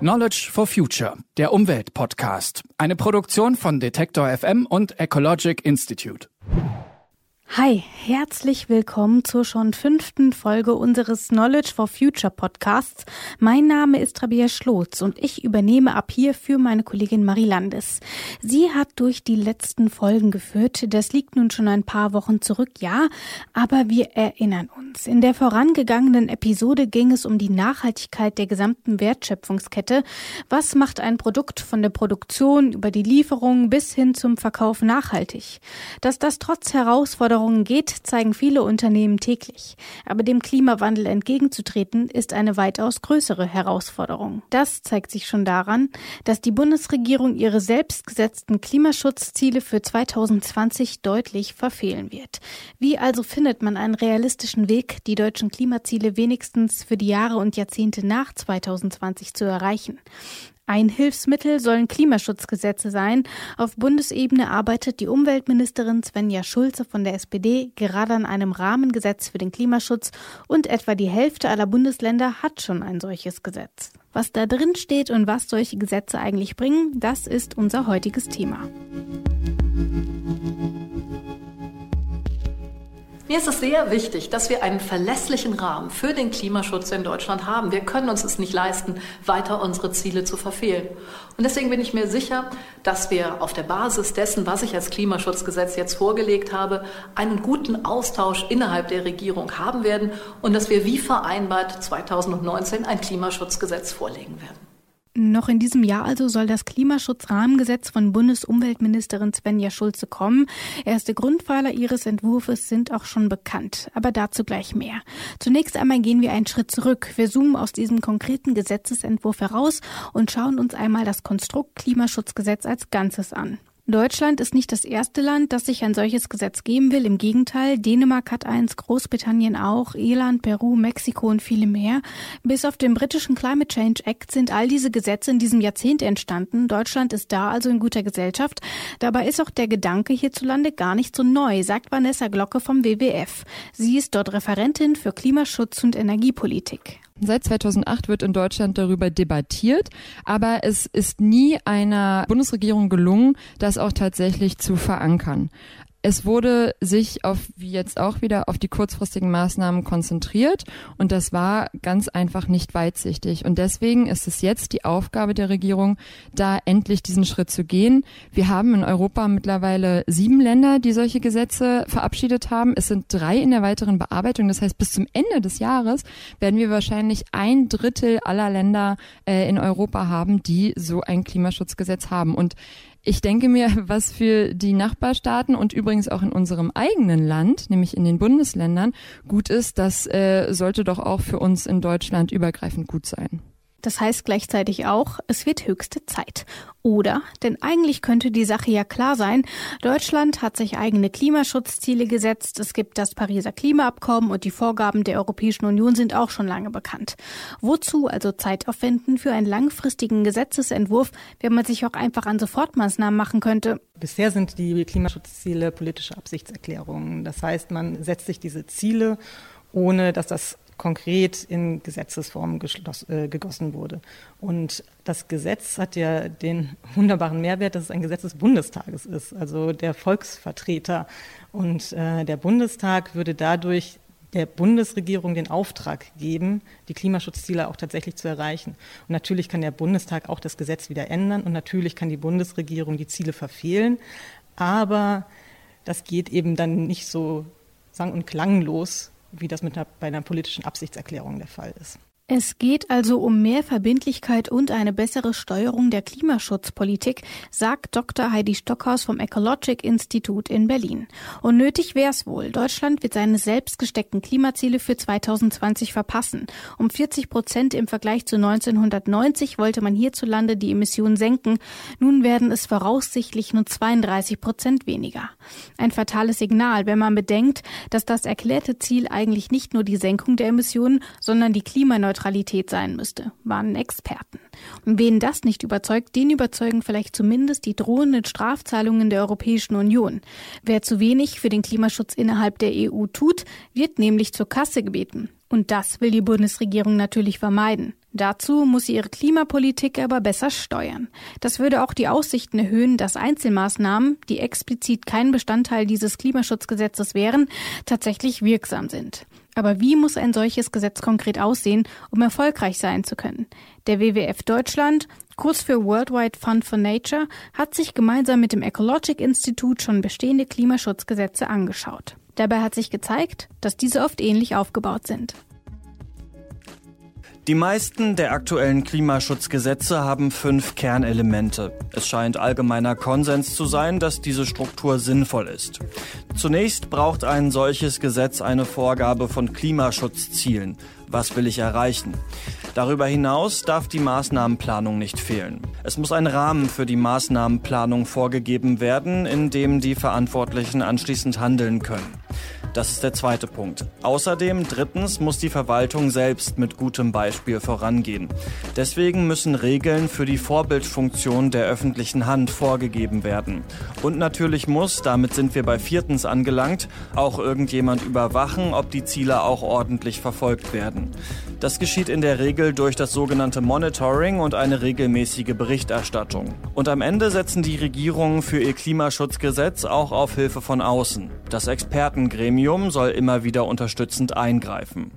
Knowledge for Future, der Umweltpodcast. Eine Produktion von Detektor FM und Ecologic Institute. Hi, herzlich willkommen zur schon fünften Folge unseres Knowledge for Future Podcasts. Mein Name ist Rabia Schlotz und ich übernehme ab hier für meine Kollegin Marie Landes. Sie hat durch die letzten Folgen geführt. Das liegt nun schon ein paar Wochen zurück, ja, aber wir erinnern uns. In der vorangegangenen Episode ging es um die Nachhaltigkeit der gesamten Wertschöpfungskette. Was macht ein Produkt von der Produktion über die Lieferung bis hin zum Verkauf nachhaltig? Dass das trotz Herausforderungen Veränderungen geht, zeigen viele Unternehmen täglich. Aber dem Klimawandel entgegenzutreten, ist eine weitaus größere Herausforderung. Das zeigt sich schon daran, dass die Bundesregierung ihre selbstgesetzten Klimaschutzziele für 2020 deutlich verfehlen wird. Wie also findet man einen realistischen Weg, die deutschen Klimaziele wenigstens für die Jahre und Jahrzehnte nach 2020 zu erreichen? Ein Hilfsmittel sollen Klimaschutzgesetze sein. Auf Bundesebene arbeitet die Umweltministerin Svenja Schulze von der SPD gerade an einem Rahmengesetz für den Klimaschutz und etwa die Hälfte aller Bundesländer hat schon ein solches Gesetz. Was da drin steht und was solche Gesetze eigentlich bringen, das ist unser heutiges Thema. Mir ist es sehr wichtig, dass wir einen verlässlichen Rahmen für den Klimaschutz in Deutschland haben. Wir können uns es nicht leisten, weiter unsere Ziele zu verfehlen. Und deswegen bin ich mir sicher, dass wir auf der Basis dessen, was ich als Klimaschutzgesetz jetzt vorgelegt habe, einen guten Austausch innerhalb der Regierung haben werden und dass wir wie vereinbart 2019 ein Klimaschutzgesetz vorlegen werden. Noch in diesem Jahr also soll das Klimaschutzrahmengesetz von Bundesumweltministerin Svenja Schulze kommen. Erste Grundpfeiler ihres Entwurfs sind auch schon bekannt, aber dazu gleich mehr. Zunächst einmal gehen wir einen Schritt zurück. Wir zoomen aus diesem konkreten Gesetzesentwurf heraus und schauen uns einmal das Konstrukt Klimaschutzgesetz als Ganzes an. Deutschland ist nicht das erste Land, das sich ein solches Gesetz geben will. Im Gegenteil, Dänemark hat eins, Großbritannien auch, Irland, Peru, Mexiko und viele mehr. Bis auf den britischen Climate Change Act sind all diese Gesetze in diesem Jahrzehnt entstanden. Deutschland ist da also in guter Gesellschaft. Dabei ist auch der Gedanke hierzulande gar nicht so neu, sagt Vanessa Glocke vom WWF. Sie ist dort Referentin für Klimaschutz und Energiepolitik. Seit 2008 wird in Deutschland darüber debattiert, aber es ist nie einer Bundesregierung gelungen, das auch tatsächlich zu verankern. Es wurde sich auf, wie jetzt auch wieder, auf die kurzfristigen Maßnahmen konzentriert und das war ganz einfach nicht weitsichtig. Und deswegen ist es jetzt die Aufgabe der Regierung, da endlich diesen Schritt zu gehen. Wir haben in Europa mittlerweile sieben Länder, die solche Gesetze verabschiedet haben. Es sind drei in der weiteren Bearbeitung. Das heißt, bis zum Ende des Jahres werden wir wahrscheinlich ein Drittel aller Länder äh, in Europa haben, die so ein Klimaschutzgesetz haben. Und ich denke mir, was für die Nachbarstaaten und übrigens auch in unserem eigenen Land, nämlich in den Bundesländern, gut ist, das äh, sollte doch auch für uns in Deutschland übergreifend gut sein. Das heißt gleichzeitig auch, es wird höchste Zeit. Oder, denn eigentlich könnte die Sache ja klar sein, Deutschland hat sich eigene Klimaschutzziele gesetzt, es gibt das Pariser Klimaabkommen und die Vorgaben der Europäischen Union sind auch schon lange bekannt. Wozu also Zeit aufwenden für einen langfristigen Gesetzesentwurf, wenn man sich auch einfach an Sofortmaßnahmen machen könnte? Bisher sind die Klimaschutzziele politische Absichtserklärungen. Das heißt, man setzt sich diese Ziele ohne dass das konkret in Gesetzesform äh, gegossen wurde. Und das Gesetz hat ja den wunderbaren Mehrwert, dass es ein Gesetz des Bundestages ist, also der Volksvertreter. Und äh, der Bundestag würde dadurch der Bundesregierung den Auftrag geben, die Klimaschutzziele auch tatsächlich zu erreichen. Und natürlich kann der Bundestag auch das Gesetz wieder ändern und natürlich kann die Bundesregierung die Ziele verfehlen. Aber das geht eben dann nicht so sang- und klanglos, wie das mit einer, bei einer politischen Absichtserklärung der Fall ist. Es geht also um mehr Verbindlichkeit und eine bessere Steuerung der Klimaschutzpolitik, sagt Dr. Heidi Stockhaus vom Ecologic Institut in Berlin. Und nötig wäre es wohl. Deutschland wird seine selbst gesteckten Klimaziele für 2020 verpassen. Um 40 Prozent im Vergleich zu 1990 wollte man hierzulande die Emissionen senken. Nun werden es voraussichtlich nur 32 Prozent weniger. Ein fatales Signal, wenn man bedenkt, dass das erklärte Ziel eigentlich nicht nur die Senkung der Emissionen, sondern die Klimaneutralität Neutralität sein müsste, warnen Experten. Und wen das nicht überzeugt, den überzeugen vielleicht zumindest die drohenden Strafzahlungen der Europäischen Union. Wer zu wenig für den Klimaschutz innerhalb der EU tut, wird nämlich zur Kasse gebeten. Und das will die Bundesregierung natürlich vermeiden. Dazu muss sie ihre Klimapolitik aber besser steuern. Das würde auch die Aussichten erhöhen, dass Einzelmaßnahmen, die explizit kein Bestandteil dieses Klimaschutzgesetzes wären, tatsächlich wirksam sind. Aber wie muss ein solches Gesetz konkret aussehen, um erfolgreich sein zu können? Der WWF Deutschland, kurz für Worldwide Fund for Nature, hat sich gemeinsam mit dem Ecologic Institute schon bestehende Klimaschutzgesetze angeschaut. Dabei hat sich gezeigt, dass diese oft ähnlich aufgebaut sind. Die meisten der aktuellen Klimaschutzgesetze haben fünf Kernelemente. Es scheint allgemeiner Konsens zu sein, dass diese Struktur sinnvoll ist. Zunächst braucht ein solches Gesetz eine Vorgabe von Klimaschutzzielen. Was will ich erreichen? Darüber hinaus darf die Maßnahmenplanung nicht fehlen. Es muss ein Rahmen für die Maßnahmenplanung vorgegeben werden, in dem die Verantwortlichen anschließend handeln können. Das ist der zweite Punkt. Außerdem, drittens, muss die Verwaltung selbst mit gutem Beispiel vorangehen. Deswegen müssen Regeln für die Vorbildfunktion der öffentlichen Hand vorgegeben werden. Und natürlich muss, damit sind wir bei viertens angelangt, auch irgendjemand überwachen, ob die Ziele auch ordentlich verfolgt werden. Das geschieht in der Regel durch das sogenannte Monitoring und eine regelmäßige Berichterstattung. Und am Ende setzen die Regierungen für ihr Klimaschutzgesetz auch auf Hilfe von außen. Das Expertengremium Gremium soll immer wieder unterstützend eingreifen.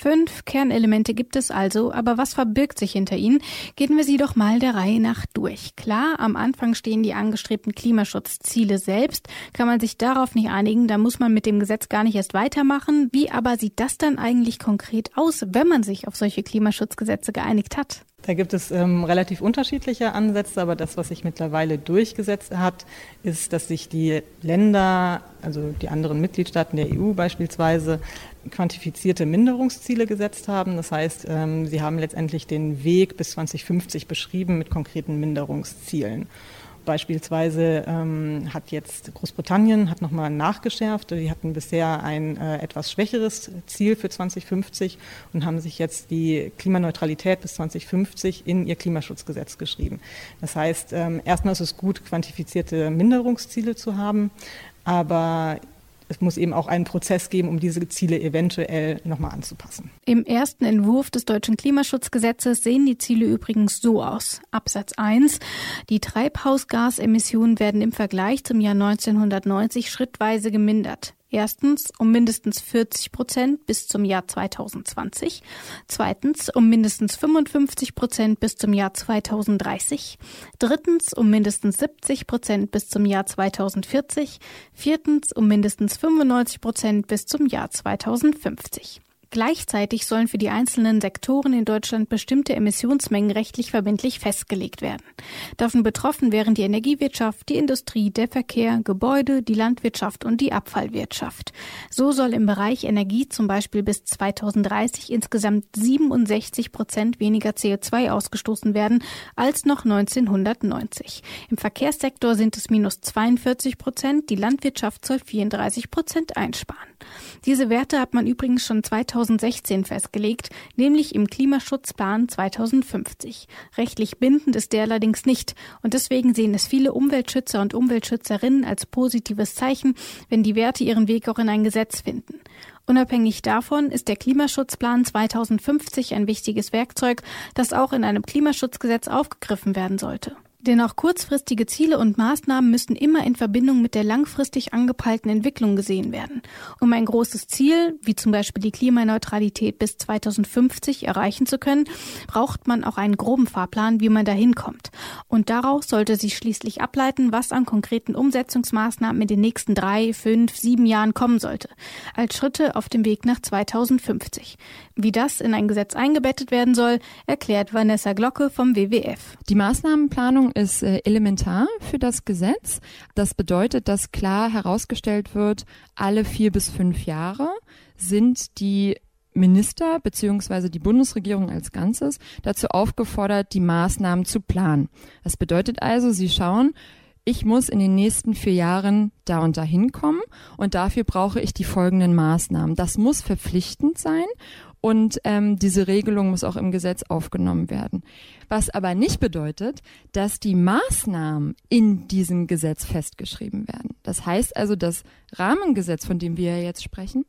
Fünf Kernelemente gibt es also, aber was verbirgt sich hinter ihnen? Gehen wir sie doch mal der Reihe nach durch. Klar, am Anfang stehen die angestrebten Klimaschutzziele selbst. Kann man sich darauf nicht einigen, da muss man mit dem Gesetz gar nicht erst weitermachen. Wie aber sieht das dann eigentlich konkret aus, wenn man sich auf solche Klimaschutzgesetze geeinigt hat? Da gibt es ähm, relativ unterschiedliche Ansätze, aber das, was sich mittlerweile durchgesetzt hat, ist, dass sich die Länder, also die anderen Mitgliedstaaten der EU beispielsweise, quantifizierte Minderungsziele gesetzt haben. Das heißt, ähm, sie haben letztendlich den Weg bis 2050 beschrieben mit konkreten Minderungszielen. Beispielsweise ähm, hat jetzt Großbritannien hat nochmal nachgeschärft. Die hatten bisher ein äh, etwas schwächeres Ziel für 2050 und haben sich jetzt die Klimaneutralität bis 2050 in ihr Klimaschutzgesetz geschrieben. Das heißt, ähm, erstmal ist es gut, quantifizierte Minderungsziele zu haben, aber es muss eben auch einen Prozess geben, um diese Ziele eventuell nochmal anzupassen. Im ersten Entwurf des deutschen Klimaschutzgesetzes sehen die Ziele übrigens so aus. Absatz 1. Die Treibhausgasemissionen werden im Vergleich zum Jahr 1990 schrittweise gemindert. Erstens um mindestens 40 Prozent bis zum Jahr 2020. Zweitens um mindestens 55 Prozent bis zum Jahr 2030. Drittens um mindestens 70 Prozent bis zum Jahr 2040. Viertens um mindestens 95 Prozent bis zum Jahr 2050. Gleichzeitig sollen für die einzelnen Sektoren in Deutschland bestimmte Emissionsmengen rechtlich verbindlich festgelegt werden. Davon betroffen wären die Energiewirtschaft, die Industrie, der Verkehr, Gebäude, die Landwirtschaft und die Abfallwirtschaft. So soll im Bereich Energie zum Beispiel bis 2030 insgesamt 67 Prozent weniger CO2 ausgestoßen werden als noch 1990. Im Verkehrssektor sind es minus 42 Prozent, die Landwirtschaft soll 34 Prozent einsparen. Diese Werte hat man übrigens schon 2016 festgelegt, nämlich im Klimaschutzplan 2050. Rechtlich bindend ist der allerdings nicht und deswegen sehen es viele Umweltschützer und Umweltschützerinnen als positives Zeichen, wenn die Werte ihren Weg auch in ein Gesetz finden. Unabhängig davon ist der Klimaschutzplan 2050 ein wichtiges Werkzeug, das auch in einem Klimaschutzgesetz aufgegriffen werden sollte. Denn auch kurzfristige Ziele und Maßnahmen müssen immer in Verbindung mit der langfristig angepeilten Entwicklung gesehen werden. Um ein großes Ziel, wie zum Beispiel die Klimaneutralität bis 2050 erreichen zu können, braucht man auch einen groben Fahrplan, wie man dahin kommt. Und daraus sollte sich schließlich ableiten, was an konkreten Umsetzungsmaßnahmen in den nächsten drei, fünf, sieben Jahren kommen sollte. Als Schritte auf dem Weg nach 2050. Wie das in ein Gesetz eingebettet werden soll, erklärt Vanessa Glocke vom WWF. Die Maßnahmenplanung ist äh, elementar für das Gesetz. Das bedeutet, dass klar herausgestellt wird, alle vier bis fünf Jahre sind die Minister bzw. die Bundesregierung als Ganzes dazu aufgefordert, die Maßnahmen zu planen. Das bedeutet also, sie schauen, ich muss in den nächsten vier Jahren da und da hinkommen und dafür brauche ich die folgenden Maßnahmen. Das muss verpflichtend sein und ähm, diese Regelung muss auch im Gesetz aufgenommen werden. Was aber nicht bedeutet, dass die Maßnahmen in diesem Gesetz festgeschrieben werden. Das heißt also, das Rahmengesetz, von dem wir jetzt sprechen,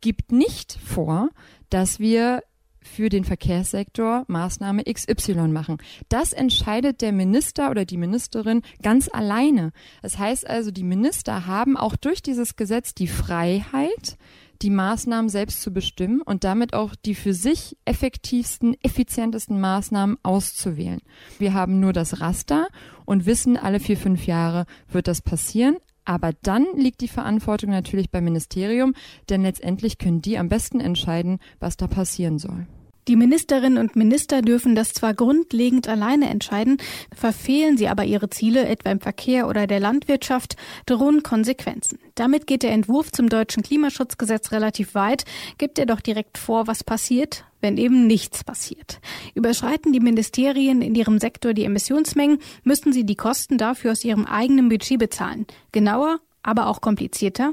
gibt nicht vor, dass wir für den Verkehrssektor Maßnahme XY machen. Das entscheidet der Minister oder die Ministerin ganz alleine. Das heißt also, die Minister haben auch durch dieses Gesetz die Freiheit, die Maßnahmen selbst zu bestimmen und damit auch die für sich effektivsten, effizientesten Maßnahmen auszuwählen. Wir haben nur das Raster und wissen, alle vier, fünf Jahre wird das passieren. Aber dann liegt die Verantwortung natürlich beim Ministerium, denn letztendlich können die am besten entscheiden, was da passieren soll. Die Ministerinnen und Minister dürfen das zwar grundlegend alleine entscheiden, verfehlen sie aber ihre Ziele, etwa im Verkehr oder der Landwirtschaft, drohen Konsequenzen. Damit geht der Entwurf zum deutschen Klimaschutzgesetz relativ weit, gibt er doch direkt vor, was passiert, wenn eben nichts passiert. Überschreiten die Ministerien in ihrem Sektor die Emissionsmengen, müssen sie die Kosten dafür aus ihrem eigenen Budget bezahlen. Genauer, aber auch komplizierter,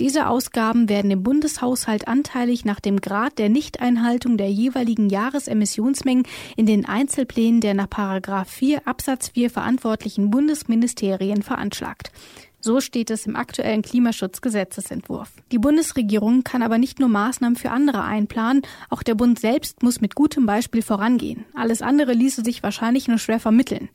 diese Ausgaben werden im Bundeshaushalt anteilig nach dem Grad der Nichteinhaltung der jeweiligen Jahresemissionsmengen in den Einzelplänen der nach 4 Absatz 4 verantwortlichen Bundesministerien veranschlagt. So steht es im aktuellen Klimaschutzgesetzesentwurf. Die Bundesregierung kann aber nicht nur Maßnahmen für andere einplanen, auch der Bund selbst muss mit gutem Beispiel vorangehen. Alles andere ließe sich wahrscheinlich nur schwer vermitteln.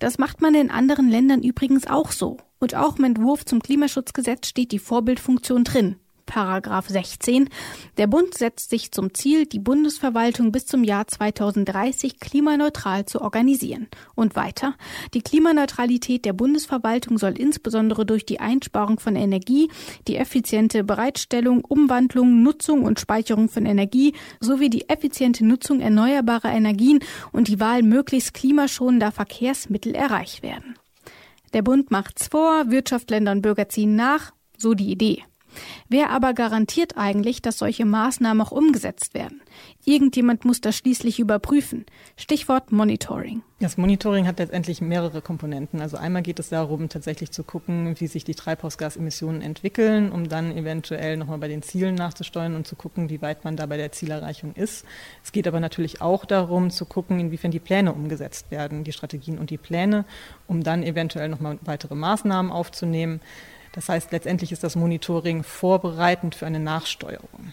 Das macht man in anderen Ländern übrigens auch so. Und auch im Entwurf zum Klimaschutzgesetz steht die Vorbildfunktion drin. Paragraph 16. Der Bund setzt sich zum Ziel, die Bundesverwaltung bis zum Jahr 2030 klimaneutral zu organisieren. Und weiter. Die Klimaneutralität der Bundesverwaltung soll insbesondere durch die Einsparung von Energie, die effiziente Bereitstellung, Umwandlung, Nutzung und Speicherung von Energie sowie die effiziente Nutzung erneuerbarer Energien und die Wahl möglichst klimaschonender Verkehrsmittel erreicht werden. Der Bund macht's vor, Wirtschaft, Länder und Bürger ziehen nach, so die Idee. Wer aber garantiert eigentlich, dass solche Maßnahmen auch umgesetzt werden? Irgendjemand muss das schließlich überprüfen. Stichwort Monitoring. Das Monitoring hat letztendlich mehrere Komponenten. Also einmal geht es darum, tatsächlich zu gucken, wie sich die Treibhausgasemissionen entwickeln, um dann eventuell nochmal bei den Zielen nachzusteuern und zu gucken, wie weit man da bei der Zielerreichung ist. Es geht aber natürlich auch darum, zu gucken, inwiefern die Pläne umgesetzt werden, die Strategien und die Pläne, um dann eventuell nochmal weitere Maßnahmen aufzunehmen. Das heißt, letztendlich ist das Monitoring vorbereitend für eine Nachsteuerung.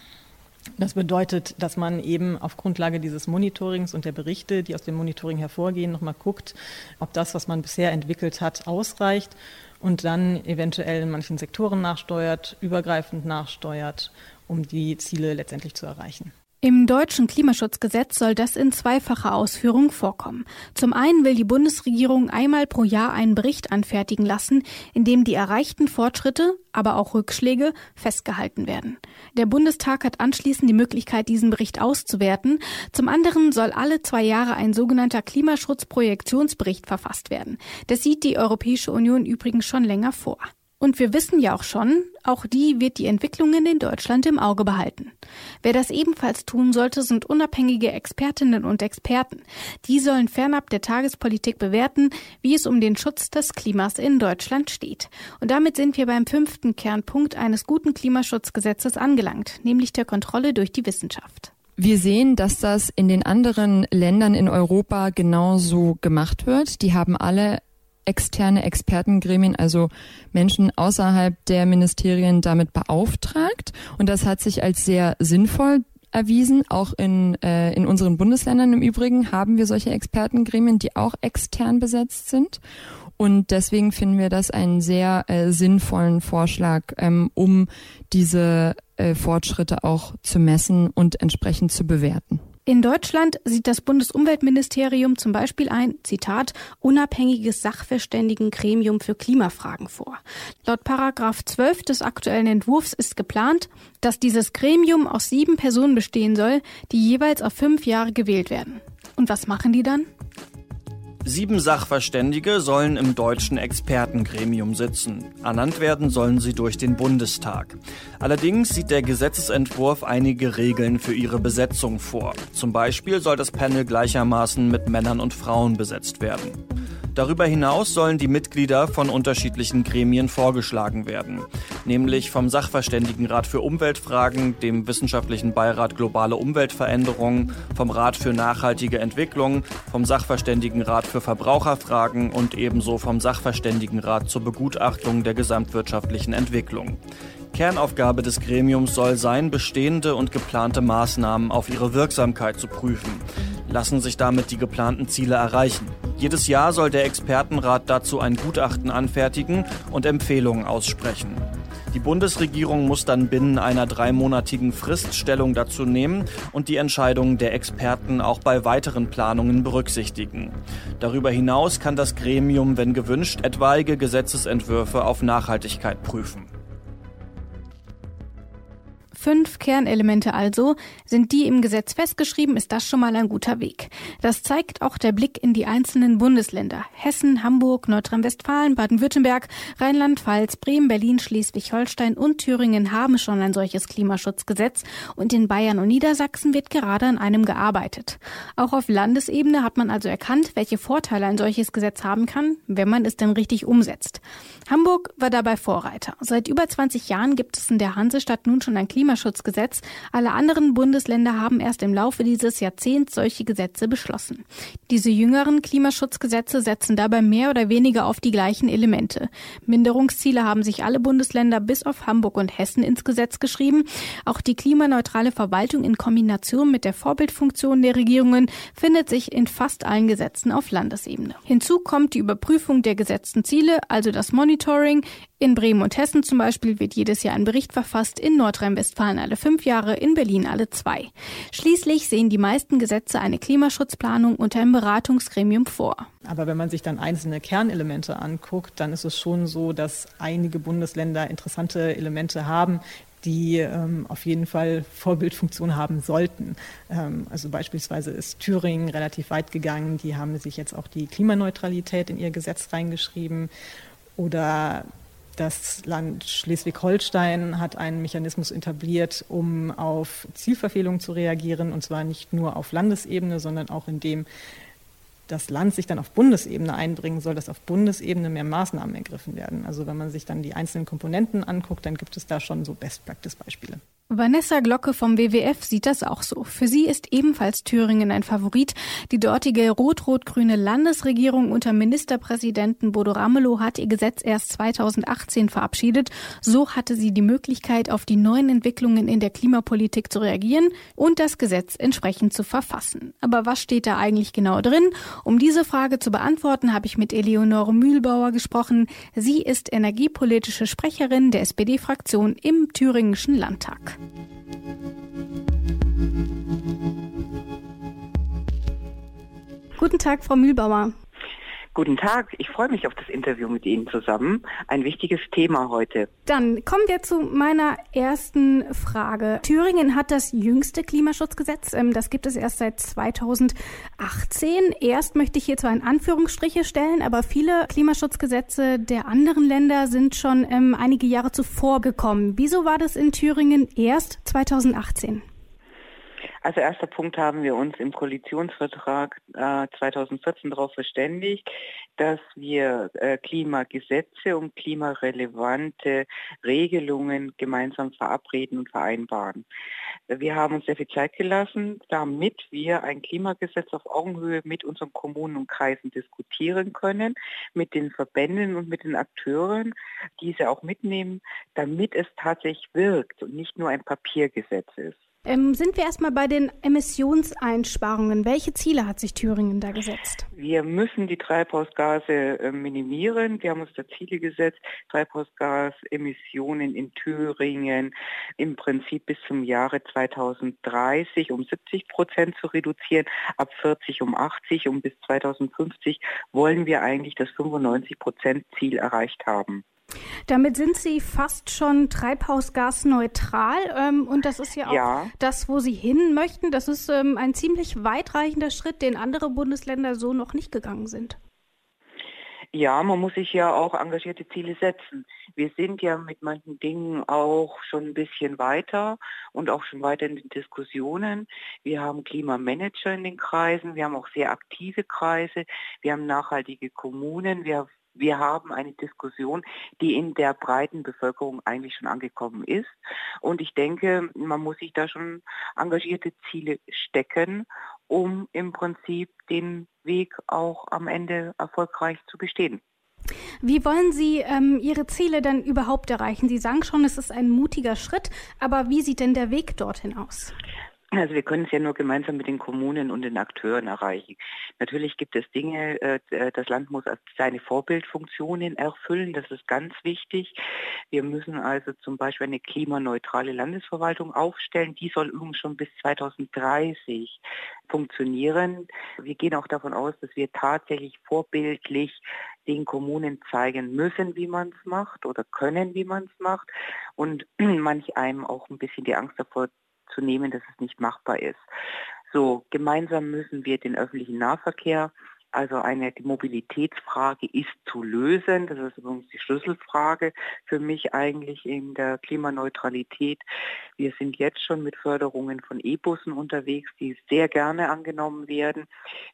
Das bedeutet, dass man eben auf Grundlage dieses Monitorings und der Berichte, die aus dem Monitoring hervorgehen, nochmal guckt, ob das, was man bisher entwickelt hat, ausreicht und dann eventuell in manchen Sektoren nachsteuert, übergreifend nachsteuert, um die Ziele letztendlich zu erreichen. Im deutschen Klimaschutzgesetz soll das in zweifacher Ausführung vorkommen. Zum einen will die Bundesregierung einmal pro Jahr einen Bericht anfertigen lassen, in dem die erreichten Fortschritte, aber auch Rückschläge festgehalten werden. Der Bundestag hat anschließend die Möglichkeit, diesen Bericht auszuwerten. Zum anderen soll alle zwei Jahre ein sogenannter Klimaschutzprojektionsbericht verfasst werden. Das sieht die Europäische Union übrigens schon länger vor. Und wir wissen ja auch schon, auch die wird die Entwicklungen in Deutschland im Auge behalten. Wer das ebenfalls tun sollte, sind unabhängige Expertinnen und Experten. Die sollen fernab der Tagespolitik bewerten, wie es um den Schutz des Klimas in Deutschland steht. Und damit sind wir beim fünften Kernpunkt eines guten Klimaschutzgesetzes angelangt, nämlich der Kontrolle durch die Wissenschaft. Wir sehen, dass das in den anderen Ländern in Europa genauso gemacht wird. Die haben alle externe Expertengremien, also Menschen außerhalb der Ministerien damit beauftragt. Und das hat sich als sehr sinnvoll erwiesen. Auch in, äh, in unseren Bundesländern im Übrigen haben wir solche Expertengremien, die auch extern besetzt sind. Und deswegen finden wir das einen sehr äh, sinnvollen Vorschlag, ähm, um diese äh, Fortschritte auch zu messen und entsprechend zu bewerten. In Deutschland sieht das Bundesumweltministerium zum Beispiel ein, Zitat, unabhängiges Sachverständigengremium für Klimafragen vor. Laut Paragraph 12 des aktuellen Entwurfs ist geplant, dass dieses Gremium aus sieben Personen bestehen soll, die jeweils auf fünf Jahre gewählt werden. Und was machen die dann? Sieben Sachverständige sollen im deutschen Expertengremium sitzen. Ernannt werden sollen sie durch den Bundestag. Allerdings sieht der Gesetzesentwurf einige Regeln für ihre Besetzung vor. Zum Beispiel soll das Panel gleichermaßen mit Männern und Frauen besetzt werden. Darüber hinaus sollen die Mitglieder von unterschiedlichen Gremien vorgeschlagen werden, nämlich vom Sachverständigenrat für Umweltfragen, dem Wissenschaftlichen Beirat Globale Umweltveränderungen, vom Rat für nachhaltige Entwicklung, vom Sachverständigenrat für Verbraucherfragen und ebenso vom Sachverständigenrat zur Begutachtung der gesamtwirtschaftlichen Entwicklung. Kernaufgabe des Gremiums soll sein, bestehende und geplante Maßnahmen auf ihre Wirksamkeit zu prüfen. Lassen sich damit die geplanten Ziele erreichen? Jedes Jahr soll der Expertenrat dazu ein Gutachten anfertigen und Empfehlungen aussprechen. Die Bundesregierung muss dann binnen einer dreimonatigen Frist Stellung dazu nehmen und die Entscheidungen der Experten auch bei weiteren Planungen berücksichtigen. Darüber hinaus kann das Gremium, wenn gewünscht, etwaige Gesetzesentwürfe auf Nachhaltigkeit prüfen. Fünf Kernelemente also. Sind die im Gesetz festgeschrieben, ist das schon mal ein guter Weg. Das zeigt auch der Blick in die einzelnen Bundesländer. Hessen, Hamburg, Nordrhein-Westfalen, Baden-Württemberg, Rheinland-Pfalz, Bremen, Berlin, Schleswig-Holstein und Thüringen haben schon ein solches Klimaschutzgesetz und in Bayern und Niedersachsen wird gerade an einem gearbeitet. Auch auf Landesebene hat man also erkannt, welche Vorteile ein solches Gesetz haben kann, wenn man es denn richtig umsetzt. Hamburg war dabei Vorreiter. Seit über 20 Jahren gibt es in der Hansestadt nun schon ein Klimaschutzgesetz Klimaschutzgesetz. Alle anderen Bundesländer haben erst im Laufe dieses Jahrzehnts solche Gesetze beschlossen. Diese jüngeren Klimaschutzgesetze setzen dabei mehr oder weniger auf die gleichen Elemente. Minderungsziele haben sich alle Bundesländer bis auf Hamburg und Hessen ins Gesetz geschrieben. Auch die klimaneutrale Verwaltung in Kombination mit der Vorbildfunktion der Regierungen findet sich in fast allen Gesetzen auf Landesebene. Hinzu kommt die Überprüfung der gesetzten Ziele, also das Monitoring. In Bremen und Hessen zum Beispiel wird jedes Jahr ein Bericht verfasst, in Nordrhein-Westfalen alle fünf Jahre, in Berlin alle zwei. Schließlich sehen die meisten Gesetze eine Klimaschutzplanung unter einem Beratungsgremium vor. Aber wenn man sich dann einzelne Kernelemente anguckt, dann ist es schon so, dass einige Bundesländer interessante Elemente haben, die ähm, auf jeden Fall Vorbildfunktion haben sollten. Ähm, also beispielsweise ist Thüringen relativ weit gegangen. Die haben sich jetzt auch die Klimaneutralität in ihr Gesetz reingeschrieben. Oder das Land Schleswig-Holstein hat einen Mechanismus etabliert, um auf Zielverfehlungen zu reagieren, und zwar nicht nur auf Landesebene, sondern auch indem das Land sich dann auf Bundesebene einbringen soll, dass auf Bundesebene mehr Maßnahmen ergriffen werden. Also wenn man sich dann die einzelnen Komponenten anguckt, dann gibt es da schon so Best-Practice-Beispiele. Vanessa Glocke vom WWF sieht das auch so. Für sie ist ebenfalls Thüringen ein Favorit. Die dortige rot-rot-grüne Landesregierung unter Ministerpräsidenten Bodo Ramelow hat ihr Gesetz erst 2018 verabschiedet. So hatte sie die Möglichkeit, auf die neuen Entwicklungen in der Klimapolitik zu reagieren und das Gesetz entsprechend zu verfassen. Aber was steht da eigentlich genau drin? Um diese Frage zu beantworten, habe ich mit Eleonore Mühlbauer gesprochen. Sie ist energiepolitische Sprecherin der SPD-Fraktion im Thüringischen Landtag. Guten Tag, Frau Mühlbauer. Guten Tag, ich freue mich auf das Interview mit Ihnen zusammen. Ein wichtiges Thema heute. Dann kommen wir zu meiner ersten Frage. Thüringen hat das jüngste Klimaschutzgesetz. Ähm, das gibt es erst seit 2018. Erst möchte ich hier zwar in Anführungsstriche stellen, aber viele Klimaschutzgesetze der anderen Länder sind schon ähm, einige Jahre zuvor gekommen. Wieso war das in Thüringen erst 2018? Also erster Punkt haben wir uns im Koalitionsvertrag äh, 2014 darauf verständigt, dass wir äh, Klimagesetze und klimarelevante Regelungen gemeinsam verabreden und vereinbaren. Wir haben uns sehr viel Zeit gelassen, damit wir ein Klimagesetz auf Augenhöhe mit unseren Kommunen und Kreisen diskutieren können, mit den Verbänden und mit den Akteuren, diese auch mitnehmen, damit es tatsächlich wirkt und nicht nur ein Papiergesetz ist. Ähm, sind wir erstmal bei den Emissionseinsparungen. Welche Ziele hat sich Thüringen da gesetzt? Wir müssen die Treibhausgase äh, minimieren. Wir haben uns da Ziele gesetzt, Treibhausgasemissionen in Thüringen im Prinzip bis zum Jahre 2030 um 70 Prozent zu reduzieren, ab 40 um 80 und bis 2050 wollen wir eigentlich das 95 Prozent Ziel erreicht haben. Damit sind Sie fast schon treibhausgasneutral ähm, und das ist ja auch ja. das, wo Sie hin möchten. Das ist ähm, ein ziemlich weitreichender Schritt, den andere Bundesländer so noch nicht gegangen sind. Ja, man muss sich ja auch engagierte Ziele setzen. Wir sind ja mit manchen Dingen auch schon ein bisschen weiter und auch schon weiter in den Diskussionen. Wir haben Klimamanager in den Kreisen, wir haben auch sehr aktive Kreise, wir haben nachhaltige Kommunen, wir wir haben eine Diskussion, die in der breiten Bevölkerung eigentlich schon angekommen ist. Und ich denke, man muss sich da schon engagierte Ziele stecken, um im Prinzip den Weg auch am Ende erfolgreich zu bestehen. Wie wollen Sie ähm, Ihre Ziele denn überhaupt erreichen? Sie sagen schon, es ist ein mutiger Schritt, aber wie sieht denn der Weg dorthin aus? Also wir können es ja nur gemeinsam mit den Kommunen und den Akteuren erreichen. Natürlich gibt es Dinge, äh, das Land muss seine Vorbildfunktionen erfüllen, das ist ganz wichtig. Wir müssen also zum Beispiel eine klimaneutrale Landesverwaltung aufstellen. Die soll übrigens schon bis 2030 funktionieren. Wir gehen auch davon aus, dass wir tatsächlich vorbildlich den Kommunen zeigen müssen, wie man es macht oder können, wie man es macht und manch einem auch ein bisschen die Angst davor zu nehmen, dass es nicht machbar ist. So, gemeinsam müssen wir den öffentlichen Nahverkehr also eine die Mobilitätsfrage ist zu lösen. Das ist übrigens die Schlüsselfrage für mich eigentlich in der Klimaneutralität. Wir sind jetzt schon mit Förderungen von E-Bussen unterwegs, die sehr gerne angenommen werden.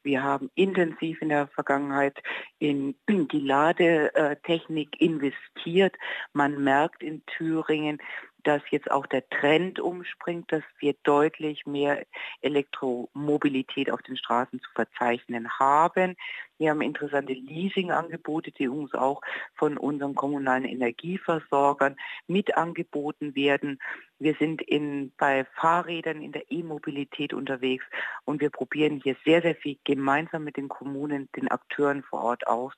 Wir haben intensiv in der Vergangenheit in die Ladetechnik investiert. Man merkt in Thüringen, dass jetzt auch der Trend umspringt, dass wir deutlich mehr Elektromobilität auf den Straßen zu verzeichnen haben. Wir haben interessante Leasingangebote, die uns auch von unseren kommunalen Energieversorgern mit angeboten werden. Wir sind in, bei Fahrrädern in der E-Mobilität unterwegs und wir probieren hier sehr, sehr viel gemeinsam mit den Kommunen, den Akteuren vor Ort aus.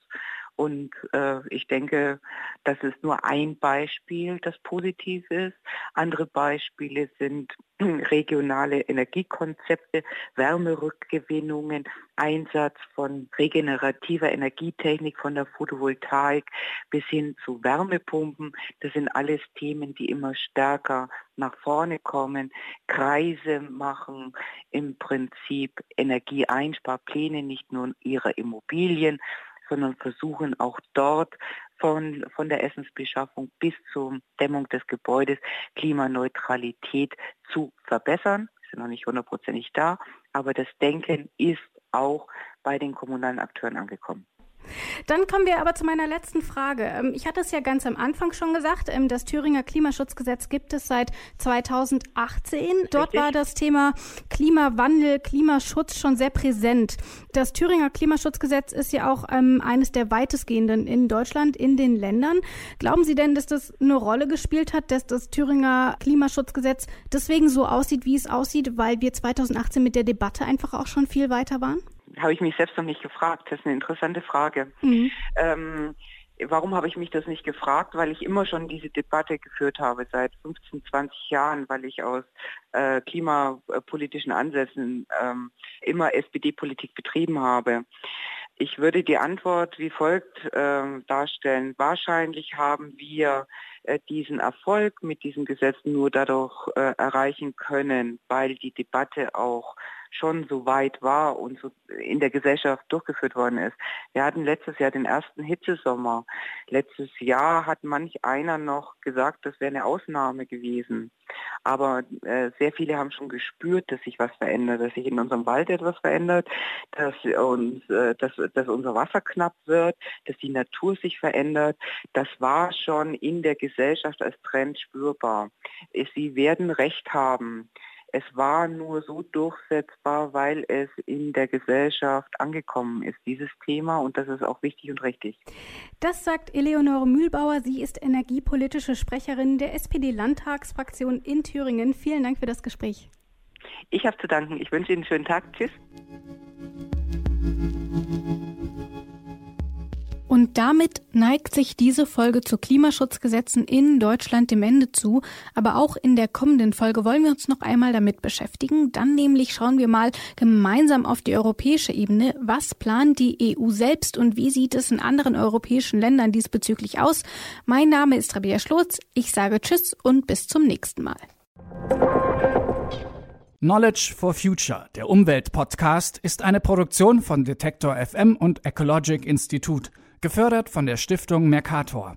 Und äh, ich denke, das ist nur ein Beispiel, das positiv ist. Andere Beispiele sind regionale Energiekonzepte, Wärmerückgewinnungen, Einsatz von regenerativer Energietechnik, von der Photovoltaik bis hin zu Wärmepumpen. Das sind alles Themen, die immer stärker nach vorne kommen, Kreise machen, im Prinzip Energieeinsparpläne, nicht nur ihrer Immobilien, sondern versuchen auch dort von, von der Essensbeschaffung bis zur Dämmung des Gebäudes Klimaneutralität zu verbessern. Sind noch nicht hundertprozentig da, aber das Denken ist auch bei den kommunalen Akteuren angekommen. Dann kommen wir aber zu meiner letzten Frage. Ähm, ich hatte es ja ganz am Anfang schon gesagt, ähm, das Thüringer Klimaschutzgesetz gibt es seit 2018. Dort Richtig. war das Thema Klimawandel, Klimaschutz schon sehr präsent. Das Thüringer Klimaschutzgesetz ist ja auch ähm, eines der weitestgehenden in Deutschland, in den Ländern. Glauben Sie denn, dass das eine Rolle gespielt hat, dass das Thüringer Klimaschutzgesetz deswegen so aussieht, wie es aussieht, weil wir 2018 mit der Debatte einfach auch schon viel weiter waren? Habe ich mich selbst noch nicht gefragt. Das ist eine interessante Frage. Mhm. Ähm, warum habe ich mich das nicht gefragt? Weil ich immer schon diese Debatte geführt habe, seit 15, 20 Jahren, weil ich aus äh, klimapolitischen Ansätzen ähm, immer SPD-Politik betrieben habe. Ich würde die Antwort wie folgt äh, darstellen. Wahrscheinlich haben wir äh, diesen Erfolg mit diesem Gesetz nur dadurch äh, erreichen können, weil die Debatte auch schon so weit war und so in der Gesellschaft durchgeführt worden ist. Wir hatten letztes Jahr den ersten Hitzesommer. Letztes Jahr hat manch einer noch gesagt, das wäre eine Ausnahme gewesen. Aber äh, sehr viele haben schon gespürt, dass sich was verändert, dass sich in unserem Wald etwas verändert, dass uns, äh, dass, dass unser Wasser knapp wird, dass die Natur sich verändert. Das war schon in der Gesellschaft als Trend spürbar. Sie werden Recht haben. Es war nur so durchsetzbar, weil es in der Gesellschaft angekommen ist, dieses Thema, und das ist auch wichtig und richtig. Das sagt Eleonore Mühlbauer. Sie ist energiepolitische Sprecherin der SPD-Landtagsfraktion in Thüringen. Vielen Dank für das Gespräch. Ich habe zu danken. Ich wünsche Ihnen einen schönen Tag. Tschüss. Und damit neigt sich diese Folge zu Klimaschutzgesetzen in Deutschland dem Ende zu. Aber auch in der kommenden Folge wollen wir uns noch einmal damit beschäftigen. Dann nämlich schauen wir mal gemeinsam auf die europäische Ebene. Was plant die EU selbst und wie sieht es in anderen europäischen Ländern diesbezüglich aus? Mein Name ist Rabia Schlotz. Ich sage Tschüss und bis zum nächsten Mal. Knowledge for Future, der Umweltpodcast, ist eine Produktion von Detektor FM und Ecologic Institute. Gefördert von der Stiftung Mercator.